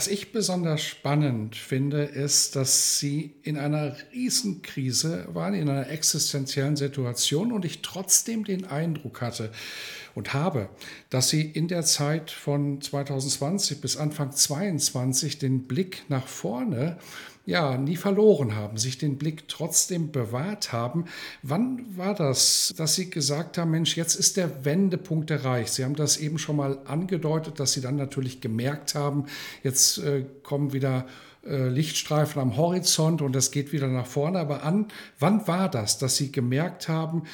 Was ich besonders spannend finde, ist, dass sie in einer Riesenkrise waren, in einer existenziellen Situation und ich trotzdem den Eindruck hatte und habe, dass sie in der Zeit von 2020 bis Anfang 2022 den Blick nach vorne ja, nie verloren haben, sich den Blick trotzdem bewahrt haben. Wann war das, dass Sie gesagt haben, Mensch, jetzt ist der Wendepunkt erreicht? Sie haben das eben schon mal angedeutet, dass Sie dann natürlich gemerkt haben, jetzt äh, kommen wieder äh, Lichtstreifen am Horizont und es geht wieder nach vorne. Aber an, wann war das, dass Sie gemerkt haben,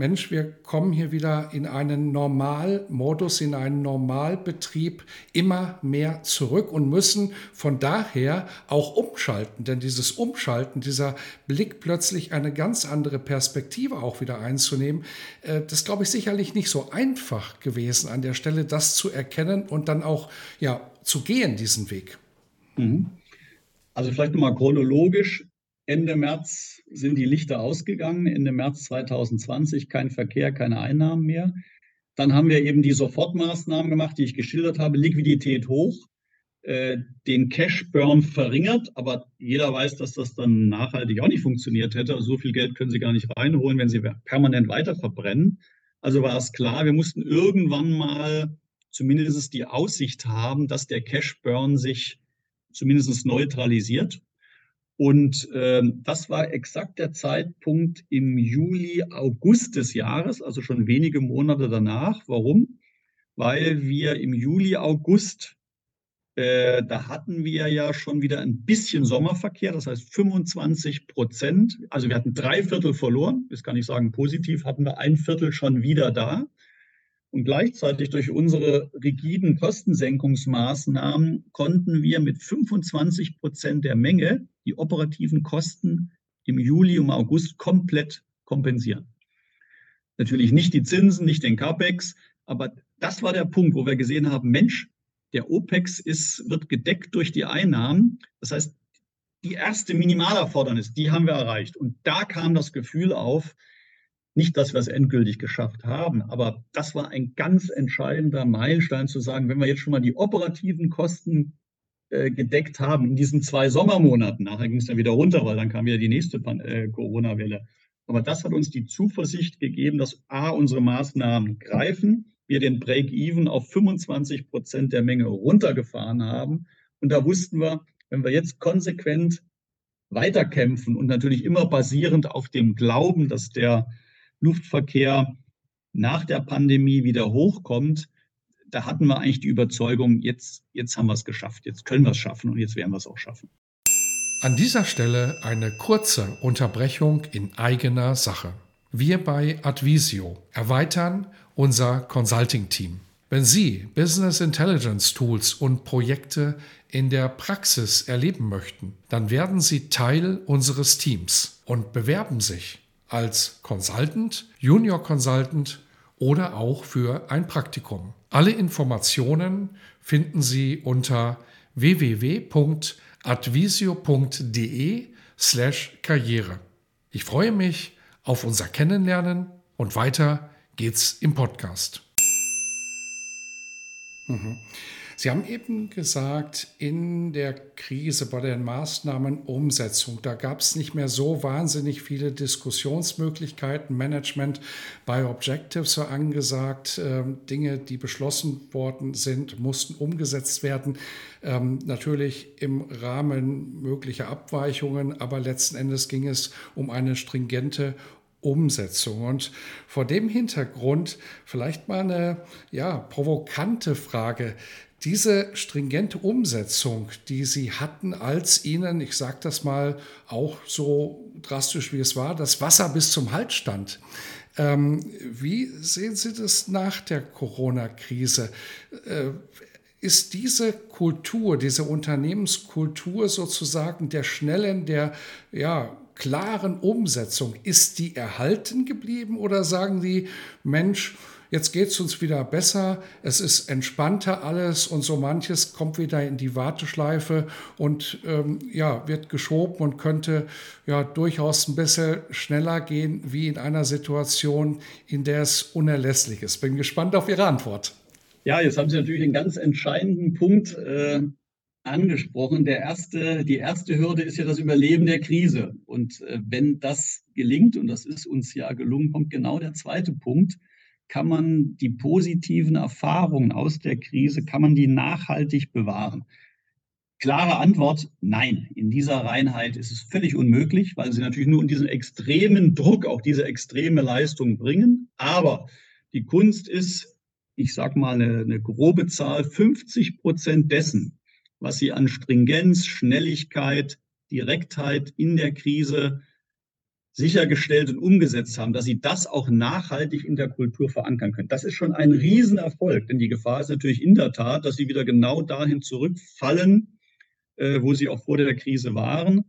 Mensch, wir kommen hier wieder in einen Normalmodus, in einen Normalbetrieb immer mehr zurück und müssen von daher auch umschalten. Denn dieses Umschalten, dieser Blick plötzlich eine ganz andere Perspektive auch wieder einzunehmen, äh, das glaube ich sicherlich nicht so einfach gewesen an der Stelle, das zu erkennen und dann auch ja, zu gehen, diesen Weg. Mhm. Also vielleicht nochmal chronologisch. Ende März sind die Lichter ausgegangen. Ende März 2020 kein Verkehr, keine Einnahmen mehr. Dann haben wir eben die Sofortmaßnahmen gemacht, die ich geschildert habe. Liquidität hoch, äh, den Cash-Burn verringert, aber jeder weiß, dass das dann nachhaltig auch nicht funktioniert hätte. Also so viel Geld können Sie gar nicht reinholen, wenn Sie permanent weiter verbrennen. Also war es klar, wir mussten irgendwann mal zumindest die Aussicht haben, dass der Cash-Burn sich zumindest neutralisiert. Und ähm, das war exakt der Zeitpunkt im Juli, August des Jahres, also schon wenige Monate danach. Warum? Weil wir im Juli, August, äh, da hatten wir ja schon wieder ein bisschen Sommerverkehr, das heißt 25 Prozent. Also wir hatten drei Viertel verloren, das kann ich sagen positiv, hatten wir ein Viertel schon wieder da. Und gleichzeitig durch unsere rigiden Kostensenkungsmaßnahmen konnten wir mit 25 Prozent der Menge die operativen Kosten im Juli und August komplett kompensieren. Natürlich nicht die Zinsen, nicht den CAPEX, aber das war der Punkt, wo wir gesehen haben, Mensch, der OPEX ist, wird gedeckt durch die Einnahmen. Das heißt, die erste Minimalerfordernis, die haben wir erreicht. Und da kam das Gefühl auf, nicht, dass wir es endgültig geschafft haben, aber das war ein ganz entscheidender Meilenstein zu sagen, wenn wir jetzt schon mal die operativen Kosten äh, gedeckt haben in diesen zwei Sommermonaten, nachher ging es dann wieder runter, weil dann kam wieder die nächste äh, Corona-Welle. Aber das hat uns die Zuversicht gegeben, dass A, unsere Maßnahmen greifen, wir den Break-Even auf 25 Prozent der Menge runtergefahren haben. Und da wussten wir, wenn wir jetzt konsequent weiterkämpfen und natürlich immer basierend auf dem Glauben, dass der Luftverkehr nach der Pandemie wieder hochkommt, da hatten wir eigentlich die Überzeugung, jetzt, jetzt haben wir es geschafft, jetzt können wir es schaffen und jetzt werden wir es auch schaffen. An dieser Stelle eine kurze Unterbrechung in eigener Sache. Wir bei Advisio erweitern unser Consulting-Team. Wenn Sie Business Intelligence Tools und Projekte in der Praxis erleben möchten, dann werden Sie Teil unseres Teams und bewerben sich als Consultant, Junior Consultant oder auch für ein Praktikum. Alle Informationen finden Sie unter www.advisio.de slash Karriere. Ich freue mich auf unser Kennenlernen und weiter geht's im Podcast. Mhm. Sie haben eben gesagt, in der Krise bei der Maßnahmenumsetzung, da gab es nicht mehr so wahnsinnig viele Diskussionsmöglichkeiten. Management bei Objectives war angesagt. Ähm, Dinge, die beschlossen worden sind, mussten umgesetzt werden. Ähm, natürlich im Rahmen möglicher Abweichungen, aber letzten Endes ging es um eine stringente Umsetzung. Und vor dem Hintergrund vielleicht mal eine ja, provokante Frage diese stringente Umsetzung, die Sie hatten, als Ihnen, ich sage das mal, auch so drastisch wie es war, das Wasser bis zum Hals stand. Ähm, wie sehen Sie das nach der Corona-Krise? Äh, ist diese Kultur, diese Unternehmenskultur sozusagen der schnellen, der ja, klaren Umsetzung, ist die erhalten geblieben oder sagen Sie, Mensch, jetzt geht es uns wieder besser, es ist entspannter alles und so manches kommt wieder in die Warteschleife und ähm, ja, wird geschoben und könnte ja durchaus ein bisschen schneller gehen wie in einer Situation, in der es unerlässlich ist. Bin gespannt auf Ihre Antwort. Ja, jetzt haben Sie natürlich einen ganz entscheidenden Punkt äh, angesprochen. Der erste, die erste Hürde ist ja das Überleben der Krise. Und äh, wenn das gelingt, und das ist uns ja gelungen, kommt genau der zweite Punkt, kann man die positiven Erfahrungen aus der Krise, kann man die nachhaltig bewahren? Klare Antwort, nein. In dieser Reinheit ist es völlig unmöglich, weil sie natürlich nur in diesen extremen Druck auch diese extreme Leistung bringen. Aber die Kunst ist, ich sage mal eine, eine grobe Zahl, 50 Prozent dessen, was sie an Stringenz, Schnelligkeit, Direktheit in der Krise sichergestellt und umgesetzt haben, dass sie das auch nachhaltig in der Kultur verankern können. Das ist schon ein Riesenerfolg, denn die Gefahr ist natürlich in der Tat, dass sie wieder genau dahin zurückfallen, äh, wo sie auch vor der Krise waren.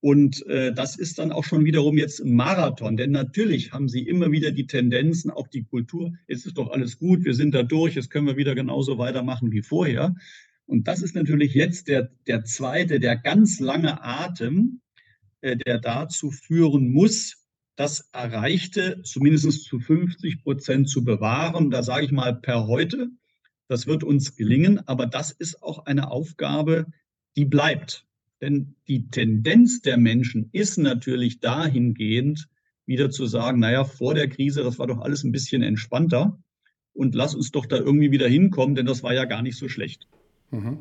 Und äh, das ist dann auch schon wiederum jetzt ein Marathon, denn natürlich haben sie immer wieder die Tendenzen, auch die Kultur, es ist doch alles gut, wir sind da durch, jetzt können wir wieder genauso weitermachen wie vorher. Und das ist natürlich jetzt der, der zweite, der ganz lange Atem, äh, der dazu führen muss, das Erreichte zumindest zu 50 Prozent zu bewahren. Da sage ich mal per heute, das wird uns gelingen, aber das ist auch eine Aufgabe, die bleibt. Denn die Tendenz der Menschen ist natürlich dahingehend, wieder zu sagen, naja, vor der Krise, das war doch alles ein bisschen entspannter und lass uns doch da irgendwie wieder hinkommen, denn das war ja gar nicht so schlecht. Mhm.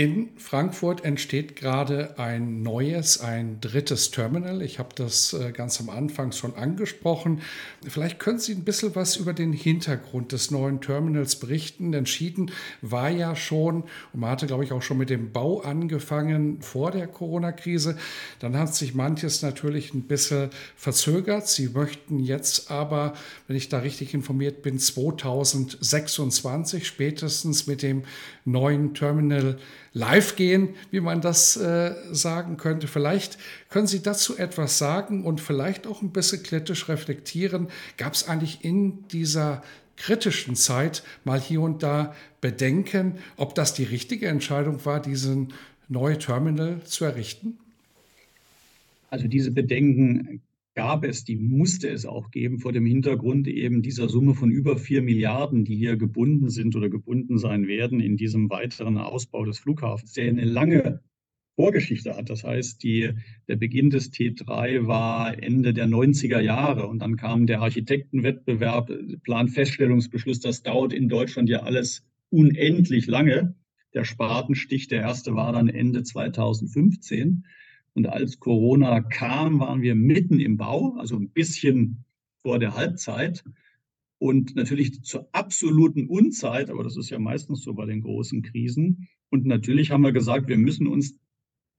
In Frankfurt entsteht gerade ein neues, ein drittes Terminal. Ich habe das äh, ganz am Anfang schon angesprochen. Vielleicht können Sie ein bisschen was über den Hintergrund des neuen Terminals berichten. Entschieden war ja schon, und man hatte, glaube ich, auch schon mit dem Bau angefangen vor der Corona-Krise. Dann hat sich manches natürlich ein bisschen verzögert. Sie möchten jetzt aber, wenn ich da richtig informiert bin, 2026 spätestens mit dem neuen Terminal live gehen, wie man das äh, sagen könnte. Vielleicht können Sie dazu etwas sagen und vielleicht auch ein bisschen kritisch reflektieren. Gab es eigentlich in dieser kritischen Zeit mal hier und da Bedenken, ob das die richtige Entscheidung war, diesen neue Terminal zu errichten? Also diese Bedenken gab es, die musste es auch geben vor dem Hintergrund eben dieser Summe von über vier Milliarden, die hier gebunden sind oder gebunden sein werden in diesem weiteren Ausbau des Flughafens, der eine lange Vorgeschichte hat. Das heißt, die, der Beginn des T3 war Ende der 90er Jahre und dann kam der Architektenwettbewerb, Planfeststellungsbeschluss. Das dauert in Deutschland ja alles unendlich lange. Der Spatenstich, der erste war dann Ende 2015. Und als Corona kam, waren wir mitten im Bau, also ein bisschen vor der Halbzeit. Und natürlich zur absoluten Unzeit, aber das ist ja meistens so bei den großen Krisen. Und natürlich haben wir gesagt, wir müssen uns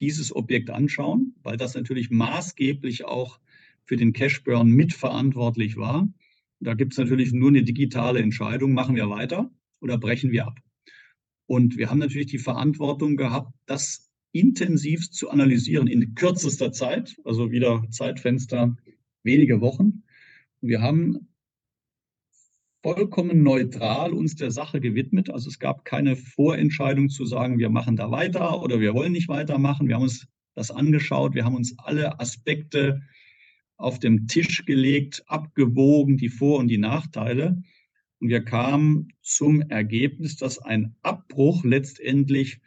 dieses Objekt anschauen, weil das natürlich maßgeblich auch für den Cashburn mitverantwortlich war. Da gibt es natürlich nur eine digitale Entscheidung, machen wir weiter oder brechen wir ab. Und wir haben natürlich die Verantwortung gehabt, das intensiv zu analysieren in kürzester Zeit, also wieder Zeitfenster wenige Wochen. Wir haben vollkommen neutral uns der Sache gewidmet. Also es gab keine Vorentscheidung zu sagen, wir machen da weiter oder wir wollen nicht weitermachen. Wir haben uns das angeschaut, wir haben uns alle Aspekte auf dem Tisch gelegt, abgewogen, die Vor- und die Nachteile. Und wir kamen zum Ergebnis, dass ein Abbruch letztendlich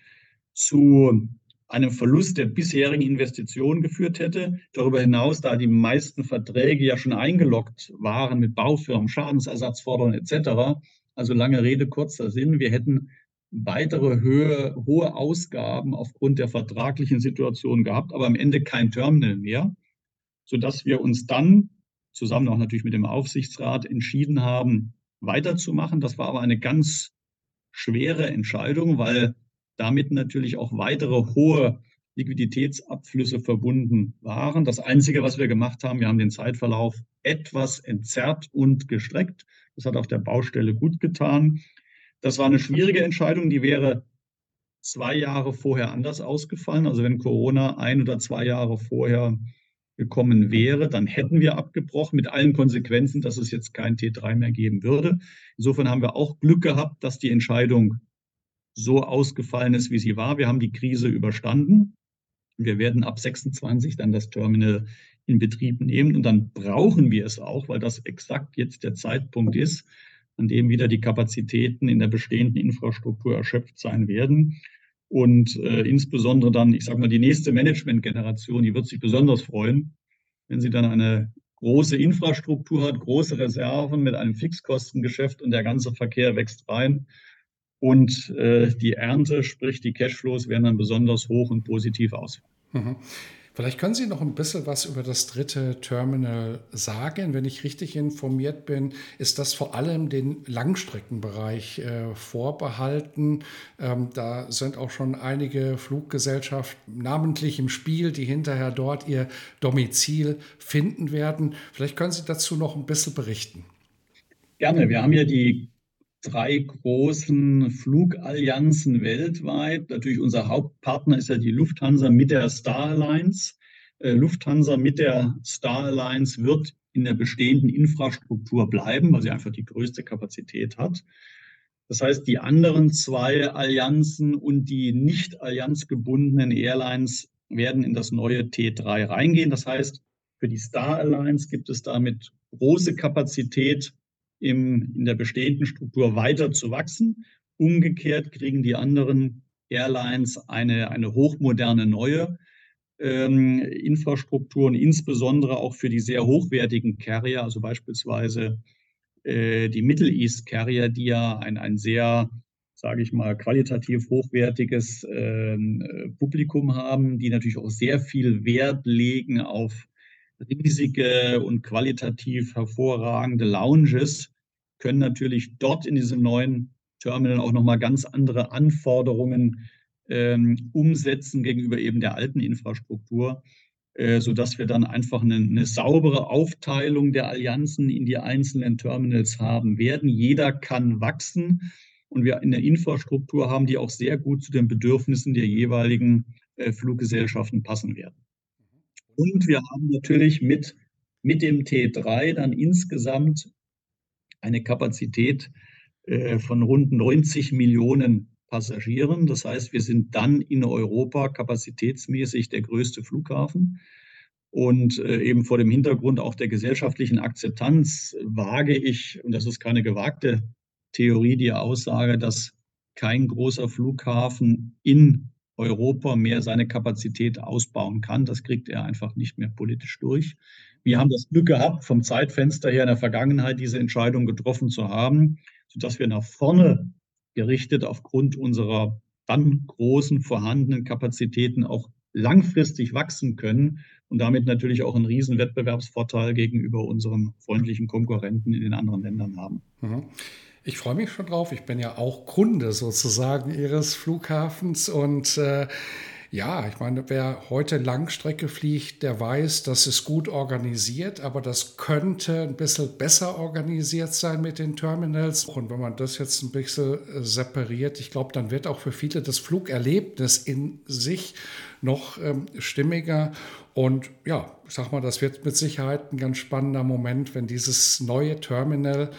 zu einem Verlust der bisherigen Investitionen geführt hätte. Darüber hinaus, da die meisten Verträge ja schon eingeloggt waren mit Baufirmen, Schadensersatzforderungen etc. Also lange Rede, kurzer Sinn. Wir hätten weitere Höhe, hohe Ausgaben aufgrund der vertraglichen Situation gehabt, aber am Ende kein Terminal mehr, sodass wir uns dann zusammen auch natürlich mit dem Aufsichtsrat entschieden haben, weiterzumachen. Das war aber eine ganz schwere Entscheidung, weil damit natürlich auch weitere hohe Liquiditätsabflüsse verbunden waren. Das Einzige, was wir gemacht haben, wir haben den Zeitverlauf etwas entzerrt und gestreckt. Das hat auch der Baustelle gut getan. Das war eine schwierige Entscheidung, die wäre zwei Jahre vorher anders ausgefallen. Also wenn Corona ein oder zwei Jahre vorher gekommen wäre, dann hätten wir abgebrochen mit allen Konsequenzen, dass es jetzt kein T3 mehr geben würde. Insofern haben wir auch Glück gehabt, dass die Entscheidung so ausgefallen ist, wie sie war. Wir haben die Krise überstanden. Wir werden ab 26 dann das Terminal in Betrieb nehmen und dann brauchen wir es auch, weil das exakt jetzt der Zeitpunkt ist, an dem wieder die Kapazitäten in der bestehenden Infrastruktur erschöpft sein werden. Und äh, insbesondere dann, ich sage mal, die nächste Management-Generation, die wird sich besonders freuen, wenn sie dann eine große Infrastruktur hat, große Reserven mit einem Fixkostengeschäft und der ganze Verkehr wächst rein. Und äh, die Ernte, sprich die Cashflows, werden dann besonders hoch und positiv ausfallen. Mhm. Vielleicht können Sie noch ein bisschen was über das dritte Terminal sagen. Wenn ich richtig informiert bin, ist das vor allem den Langstreckenbereich äh, vorbehalten. Ähm, da sind auch schon einige Fluggesellschaften namentlich im Spiel, die hinterher dort ihr Domizil finden werden. Vielleicht können Sie dazu noch ein bisschen berichten. Gerne. Wir haben ja die drei großen Flugallianzen weltweit. Natürlich unser Hauptpartner ist ja die Lufthansa mit der Star Alliance. Äh, Lufthansa mit der Star Alliance wird in der bestehenden Infrastruktur bleiben, weil sie einfach die größte Kapazität hat. Das heißt, die anderen zwei Allianzen und die nicht allianzgebundenen Airlines werden in das neue T3 reingehen. Das heißt, für die Star Alliance gibt es damit große Kapazität im, in der bestehenden Struktur weiter zu wachsen. Umgekehrt kriegen die anderen Airlines eine, eine hochmoderne neue ähm, Infrastruktur und insbesondere auch für die sehr hochwertigen Carrier, also beispielsweise äh, die Middle East Carrier, die ja ein, ein sehr, sage ich mal, qualitativ hochwertiges ähm, äh, Publikum haben, die natürlich auch sehr viel Wert legen auf riesige und qualitativ hervorragende Lounges können natürlich dort in diesem neuen Terminal auch nochmal ganz andere Anforderungen ähm, umsetzen gegenüber eben der alten Infrastruktur, äh, sodass wir dann einfach eine, eine, saubere Aufteilung der Allianzen in die einzelnen Terminals haben werden. Jeder kann wachsen und wir in der Infrastruktur haben, die auch sehr gut zu den Bedürfnissen der jeweiligen äh, Fluggesellschaften passen werden. Und wir haben natürlich mit, mit dem T3 dann insgesamt eine Kapazität äh, von rund 90 Millionen Passagieren. Das heißt, wir sind dann in Europa kapazitätsmäßig der größte Flughafen. Und äh, eben vor dem Hintergrund auch der gesellschaftlichen Akzeptanz wage ich, und das ist keine gewagte Theorie, die Aussage, dass kein großer Flughafen in Europa mehr seine Kapazität ausbauen kann. Das kriegt er einfach nicht mehr politisch durch. Wir haben das Glück gehabt, vom Zeitfenster her in der Vergangenheit diese Entscheidung getroffen zu haben, sodass wir nach vorne gerichtet aufgrund unserer dann großen vorhandenen Kapazitäten auch langfristig wachsen können und damit natürlich auch einen riesen Wettbewerbsvorteil gegenüber unseren freundlichen Konkurrenten in den anderen Ländern haben. Mhm. Ich freue mich schon drauf. Ich bin ja auch Kunde sozusagen Ihres Flughafens und äh, ja, ich meine, wer heute Langstrecke fliegt, der weiß, das ist gut organisiert, aber das könnte ein bisschen besser organisiert sein mit den Terminals. Und wenn man das jetzt ein bisschen äh, separiert, ich glaube, dann wird auch für viele das Flugerlebnis in sich noch ähm, stimmiger. Und ja, ich sag mal, das wird mit Sicherheit ein ganz spannender Moment, wenn dieses neue Terminal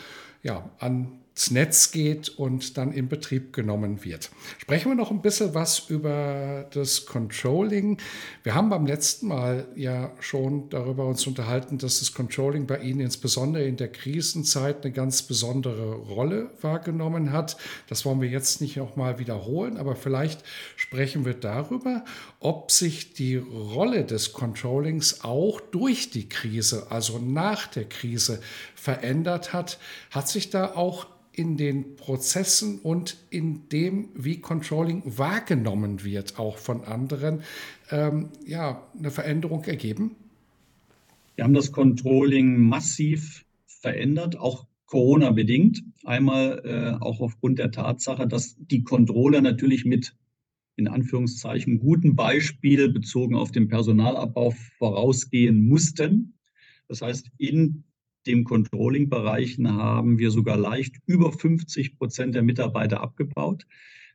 ja, an ins Netz geht und dann in Betrieb genommen wird. Sprechen wir noch ein bisschen was über das Controlling. Wir haben beim letzten Mal ja schon darüber uns unterhalten, dass das Controlling bei Ihnen insbesondere in der Krisenzeit eine ganz besondere Rolle wahrgenommen hat. Das wollen wir jetzt nicht nochmal wiederholen, aber vielleicht sprechen wir darüber, ob sich die Rolle des Controllings auch durch die Krise, also nach der Krise, verändert hat. Hat sich da auch in den Prozessen und in dem, wie Controlling wahrgenommen wird, auch von anderen, ähm, ja, eine Veränderung ergeben? Wir haben das Controlling massiv verändert, auch Corona bedingt. Einmal äh, auch aufgrund der Tatsache, dass die Controller natürlich mit in Anführungszeichen guten Beispiel bezogen auf den Personalabbau vorausgehen mussten. Das heißt, in den Controlling-Bereichen haben wir sogar leicht über 50 Prozent der Mitarbeiter abgebaut.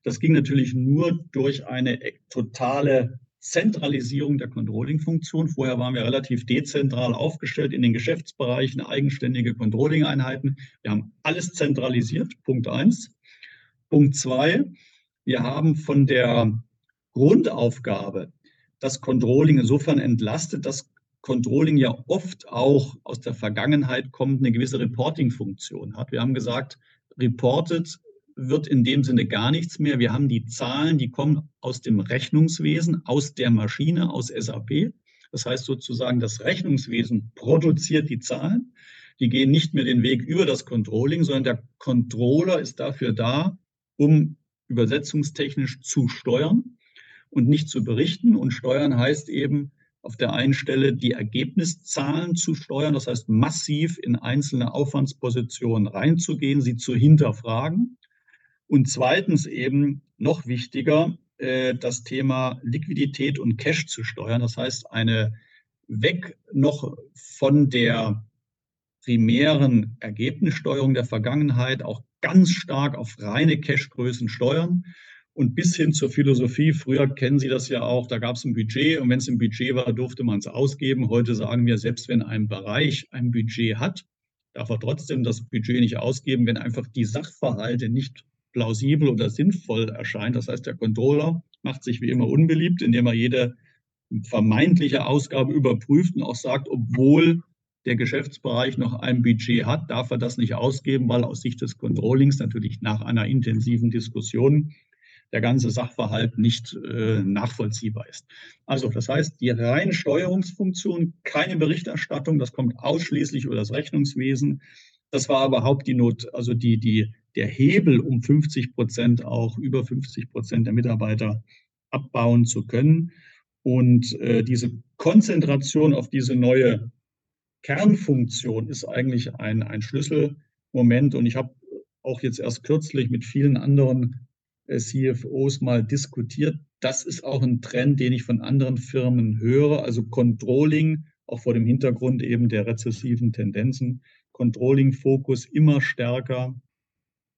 Das ging natürlich nur durch eine totale Zentralisierung der Controlling-Funktion. Vorher waren wir relativ dezentral aufgestellt in den Geschäftsbereichen, eigenständige Controlling-Einheiten. Wir haben alles zentralisiert, Punkt eins. Punkt zwei, wir haben von der Grundaufgabe das Controlling insofern entlastet, dass Controlling ja oft auch aus der Vergangenheit kommt, eine gewisse Reporting-Funktion hat. Wir haben gesagt, reported wird in dem Sinne gar nichts mehr. Wir haben die Zahlen, die kommen aus dem Rechnungswesen, aus der Maschine, aus SAP. Das heißt sozusagen, das Rechnungswesen produziert die Zahlen. Die gehen nicht mehr den Weg über das Controlling, sondern der Controller ist dafür da, um übersetzungstechnisch zu steuern und nicht zu berichten. Und steuern heißt eben auf der einen Stelle die Ergebniszahlen zu steuern, das heißt massiv in einzelne Aufwandspositionen reinzugehen, sie zu hinterfragen. Und zweitens eben noch wichtiger, äh, das Thema Liquidität und Cash zu steuern. Das heißt, eine weg noch von der primären Ergebnissteuerung der Vergangenheit, auch ganz stark auf reine Cashgrößen steuern und bis hin zur Philosophie. Früher kennen Sie das ja auch, da gab es ein Budget und wenn es ein Budget war, durfte man es ausgeben. Heute sagen wir, selbst wenn ein Bereich ein Budget hat, darf er trotzdem das Budget nicht ausgeben, wenn einfach die Sachverhalte nicht plausibel oder sinnvoll erscheinen. Das heißt, der Controller macht sich wie immer unbeliebt, indem er jede vermeintliche Ausgabe überprüft und auch sagt, obwohl der Geschäftsbereich noch ein Budget hat, darf er das nicht ausgeben, weil aus Sicht des Controllings natürlich nach einer intensiven Diskussion der ganze Sachverhalt nicht äh, nachvollziehbar ist. Also das heißt, die reine Steuerungsfunktion, keine Berichterstattung, das kommt ausschließlich über das Rechnungswesen. Das war überhaupt die Not, also die, die, der Hebel, um 50 Prozent auch über 50 Prozent der Mitarbeiter abbauen zu können. Und äh, diese Konzentration auf diese neue Kernfunktion ist eigentlich ein, ein Schlüsselmoment. Und ich habe auch jetzt erst kürzlich mit vielen anderen äh, CFOs mal diskutiert. Das ist auch ein Trend, den ich von anderen Firmen höre. Also Controlling, auch vor dem Hintergrund eben der rezessiven Tendenzen, Controlling-Fokus immer stärker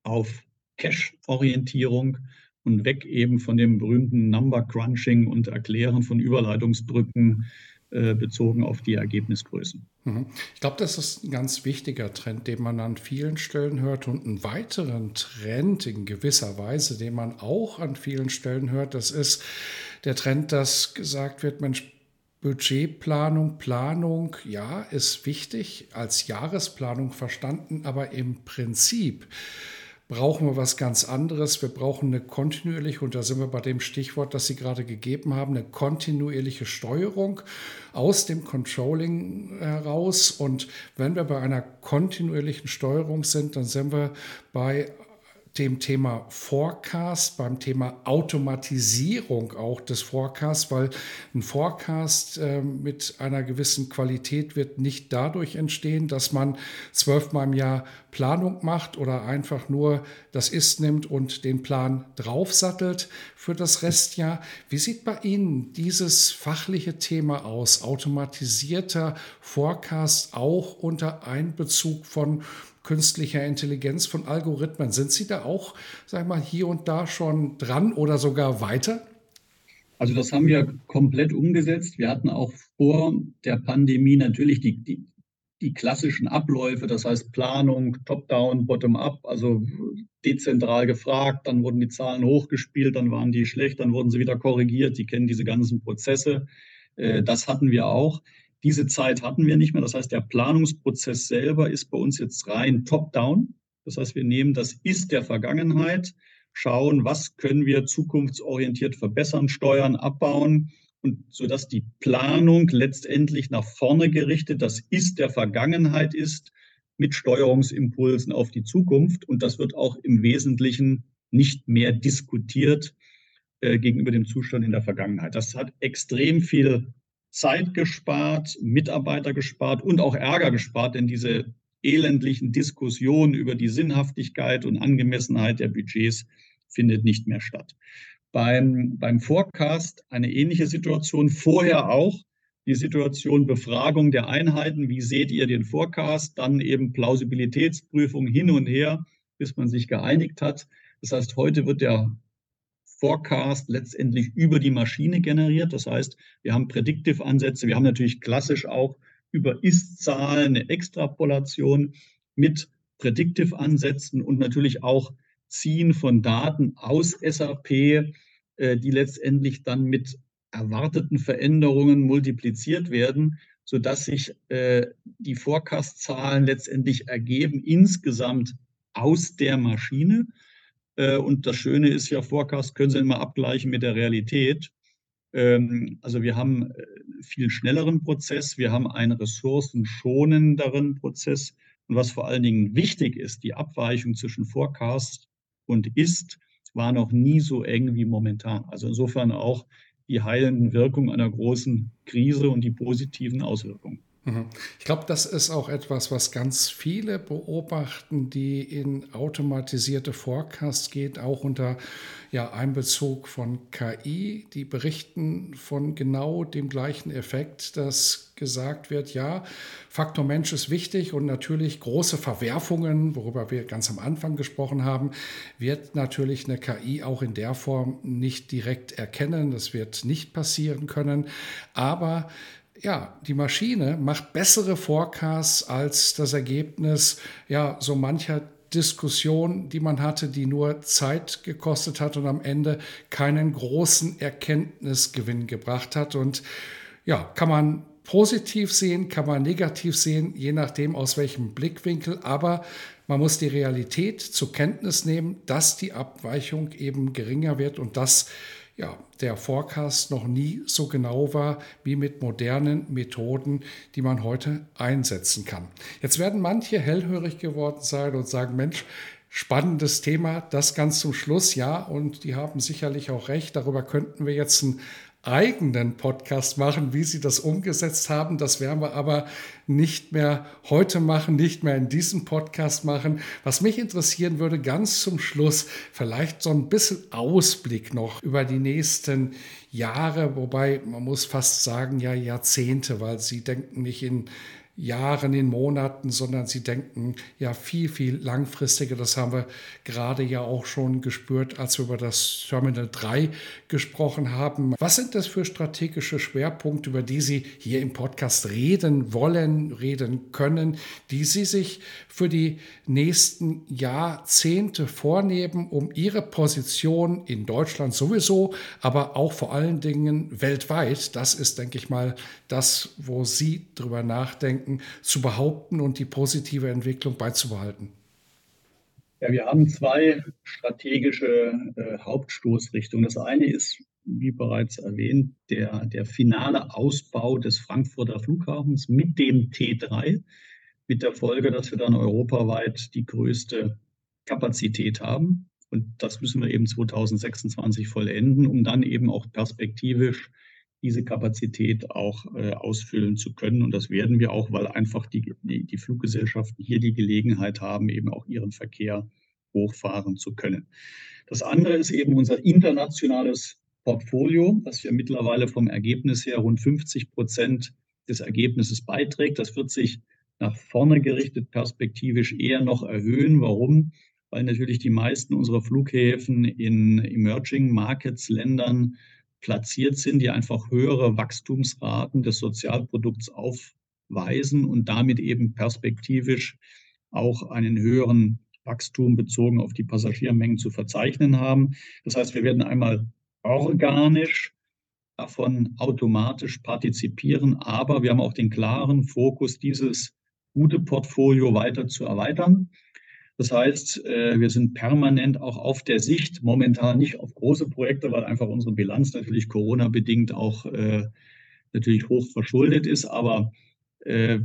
auf Cash-Orientierung und weg eben von dem berühmten Number-Crunching und Erklären von Überleitungsbrücken bezogen auf die Ergebnisgrößen. Mhm. Ich glaube, das ist ein ganz wichtiger Trend, den man an vielen Stellen hört. Und einen weiteren Trend in gewisser Weise, den man auch an vielen Stellen hört, das ist der Trend, dass gesagt wird, Mensch, Budgetplanung, Planung, ja, ist wichtig, als Jahresplanung verstanden, aber im Prinzip brauchen wir was ganz anderes. Wir brauchen eine kontinuierliche, und da sind wir bei dem Stichwort, das Sie gerade gegeben haben, eine kontinuierliche Steuerung aus dem Controlling heraus. Und wenn wir bei einer kontinuierlichen Steuerung sind, dann sind wir bei dem Thema Forecast, beim Thema Automatisierung auch des Forecasts, weil ein Forecast äh, mit einer gewissen Qualität wird nicht dadurch entstehen, dass man zwölfmal im Jahr Planung macht oder einfach nur das Ist nimmt und den Plan draufsattelt für das Restjahr. Wie sieht bei Ihnen dieses fachliche Thema aus? Automatisierter Forecast auch unter Einbezug von künstlicher Intelligenz, von Algorithmen. Sind Sie da auch, sag mal, hier und da schon dran oder sogar weiter? Also das haben wir komplett umgesetzt. Wir hatten auch vor der Pandemie natürlich die, die, die klassischen Abläufe, das heißt Planung, Top-Down, Bottom-Up, also dezentral gefragt, dann wurden die Zahlen hochgespielt, dann waren die schlecht, dann wurden sie wieder korrigiert. Sie kennen diese ganzen Prozesse. Äh, das hatten wir auch. Diese Zeit hatten wir nicht mehr. Das heißt, der Planungsprozess selber ist bei uns jetzt rein top-down. Das heißt, wir nehmen das Ist der Vergangenheit, schauen, was können wir zukunftsorientiert verbessern, steuern, abbauen und so dass die Planung letztendlich nach vorne gerichtet, das Ist der Vergangenheit ist, mit Steuerungsimpulsen auf die Zukunft. Und das wird auch im Wesentlichen nicht mehr diskutiert äh, gegenüber dem Zustand in der Vergangenheit. Das hat extrem viel Zeit gespart, Mitarbeiter gespart und auch Ärger gespart, denn diese elendlichen Diskussionen über die Sinnhaftigkeit und Angemessenheit der Budgets findet nicht mehr statt. Beim, beim Forecast eine ähnliche Situation. Vorher auch die Situation Befragung der Einheiten. Wie seht ihr den Forecast? Dann eben Plausibilitätsprüfung hin und her, bis man sich geeinigt hat. Das heißt, heute wird der Forecast letztendlich über die Maschine generiert. Das heißt, wir haben Predictive-Ansätze. Wir haben natürlich klassisch auch über Ist-Zahlen eine Extrapolation mit Predictive-Ansätzen und natürlich auch Ziehen von Daten aus SAP, äh, die letztendlich dann mit erwarteten Veränderungen multipliziert werden, sodass sich äh, die Forecast-Zahlen letztendlich ergeben insgesamt aus der Maschine. Äh, und das Schöne ist ja, Forecast können Sie immer abgleichen mit der Realität. Ähm, also wir haben äh, viel schnelleren Prozess, wir haben einen ressourcenschonenderen Prozess. Und was vor allen Dingen wichtig ist, die Abweichung zwischen Forecast und Ist war noch nie so eng wie momentan. Also insofern auch die heilenden Wirkungen einer großen Krise und die positiven Auswirkungen. Mhm. Ich glaube, das ist auch etwas, was ganz viele beobachten, die in automatisierte Forecasts geht, auch unter ja, Einbezug von KI. Die berichten von genau dem gleichen Effekt, dass gesagt wird, ja, Faktor Mensch ist wichtig und natürlich große Verwerfungen, worüber wir ganz am Anfang gesprochen haben, wird natürlich eine KI auch in der Form nicht direkt erkennen. Das wird nicht passieren können. Aber ja, die Maschine macht bessere Forecasts als das Ergebnis ja so mancher Diskussion, die man hatte, die nur Zeit gekostet hat und am Ende keinen großen Erkenntnisgewinn gebracht hat. Und ja, kann man positiv sehen, kann man negativ sehen, je nachdem aus welchem Blickwinkel. Aber man muss die Realität zur Kenntnis nehmen, dass die Abweichung eben geringer wird und dass ja, der Forecast noch nie so genau war wie mit modernen Methoden, die man heute einsetzen kann. Jetzt werden manche hellhörig geworden sein und sagen, Mensch, spannendes Thema, das ganz zum Schluss, ja, und die haben sicherlich auch recht, darüber könnten wir jetzt ein eigenen Podcast machen, wie sie das umgesetzt haben. Das werden wir aber nicht mehr heute machen, nicht mehr in diesem Podcast machen. Was mich interessieren würde, ganz zum Schluss, vielleicht so ein bisschen Ausblick noch über die nächsten Jahre, wobei man muss fast sagen, ja, Jahrzehnte, weil sie denken nicht in Jahren, in Monaten, sondern sie denken ja viel, viel langfristiger. Das haben wir gerade ja auch schon gespürt, als wir über das Terminal 3 gesprochen haben. Was sind das für strategische Schwerpunkte, über die Sie hier im Podcast reden wollen, reden können, die Sie sich für die nächsten Jahrzehnte vornehmen, um Ihre Position in Deutschland sowieso, aber auch vor allen Dingen weltweit, das ist, denke ich mal, das, wo Sie drüber nachdenken, Denken zu behaupten und die positive Entwicklung beizubehalten? Ja, wir haben zwei strategische äh, Hauptstoßrichtungen. Das eine ist, wie bereits erwähnt, der, der finale Ausbau des Frankfurter Flughafens mit dem T3, mit der Folge, dass wir dann europaweit die größte Kapazität haben. Und das müssen wir eben 2026 vollenden, um dann eben auch perspektivisch diese Kapazität auch äh, ausfüllen zu können. Und das werden wir auch, weil einfach die, die, Fluggesellschaften hier die Gelegenheit haben, eben auch ihren Verkehr hochfahren zu können. Das andere ist eben unser internationales Portfolio, das wir mittlerweile vom Ergebnis her rund 50 Prozent des Ergebnisses beiträgt. Das wird sich nach vorne gerichtet perspektivisch eher noch erhöhen. Warum? Weil natürlich die meisten unserer Flughäfen in Emerging Markets Ländern platziert sind, die einfach höhere Wachstumsraten des Sozialprodukts aufweisen und damit eben perspektivisch auch einen höheren Wachstum bezogen auf die Passagiermengen zu verzeichnen haben. Das heißt, wir werden einmal organisch davon automatisch partizipieren, aber wir haben auch den klaren Fokus, dieses gute Portfolio weiter zu erweitern. Das heißt, äh, wir sind permanent auch auf der Sicht, momentan nicht auf große Projekte, weil einfach unsere Bilanz natürlich Corona-bedingt auch äh, natürlich hoch verschuldet ist. Aber äh,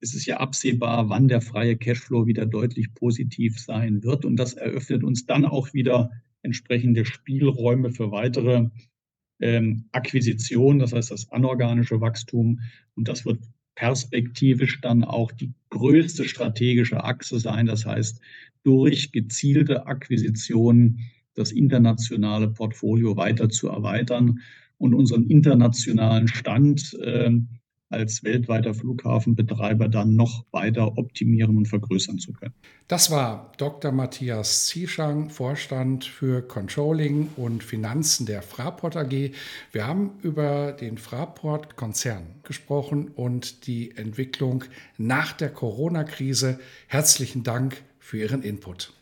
es ist ja absehbar, wann der freie Cashflow wieder deutlich positiv sein wird. Und das eröffnet uns dann auch wieder entsprechende Spielräume für weitere ähm, Akquisitionen, das heißt das anorganische Wachstum. Und das wird perspektivisch dann auch die größte strategische Achse sein. Das heißt, durch gezielte Akquisitionen das internationale Portfolio weiter zu erweitern und unseren internationalen Stand äh, als weltweiter Flughafenbetreiber dann noch weiter optimieren und vergrößern zu können. Das war Dr. Matthias Zieschang, Vorstand für Controlling und Finanzen der Fraport AG. Wir haben über den Fraport-Konzern gesprochen und die Entwicklung nach der Corona-Krise. Herzlichen Dank für Ihren Input.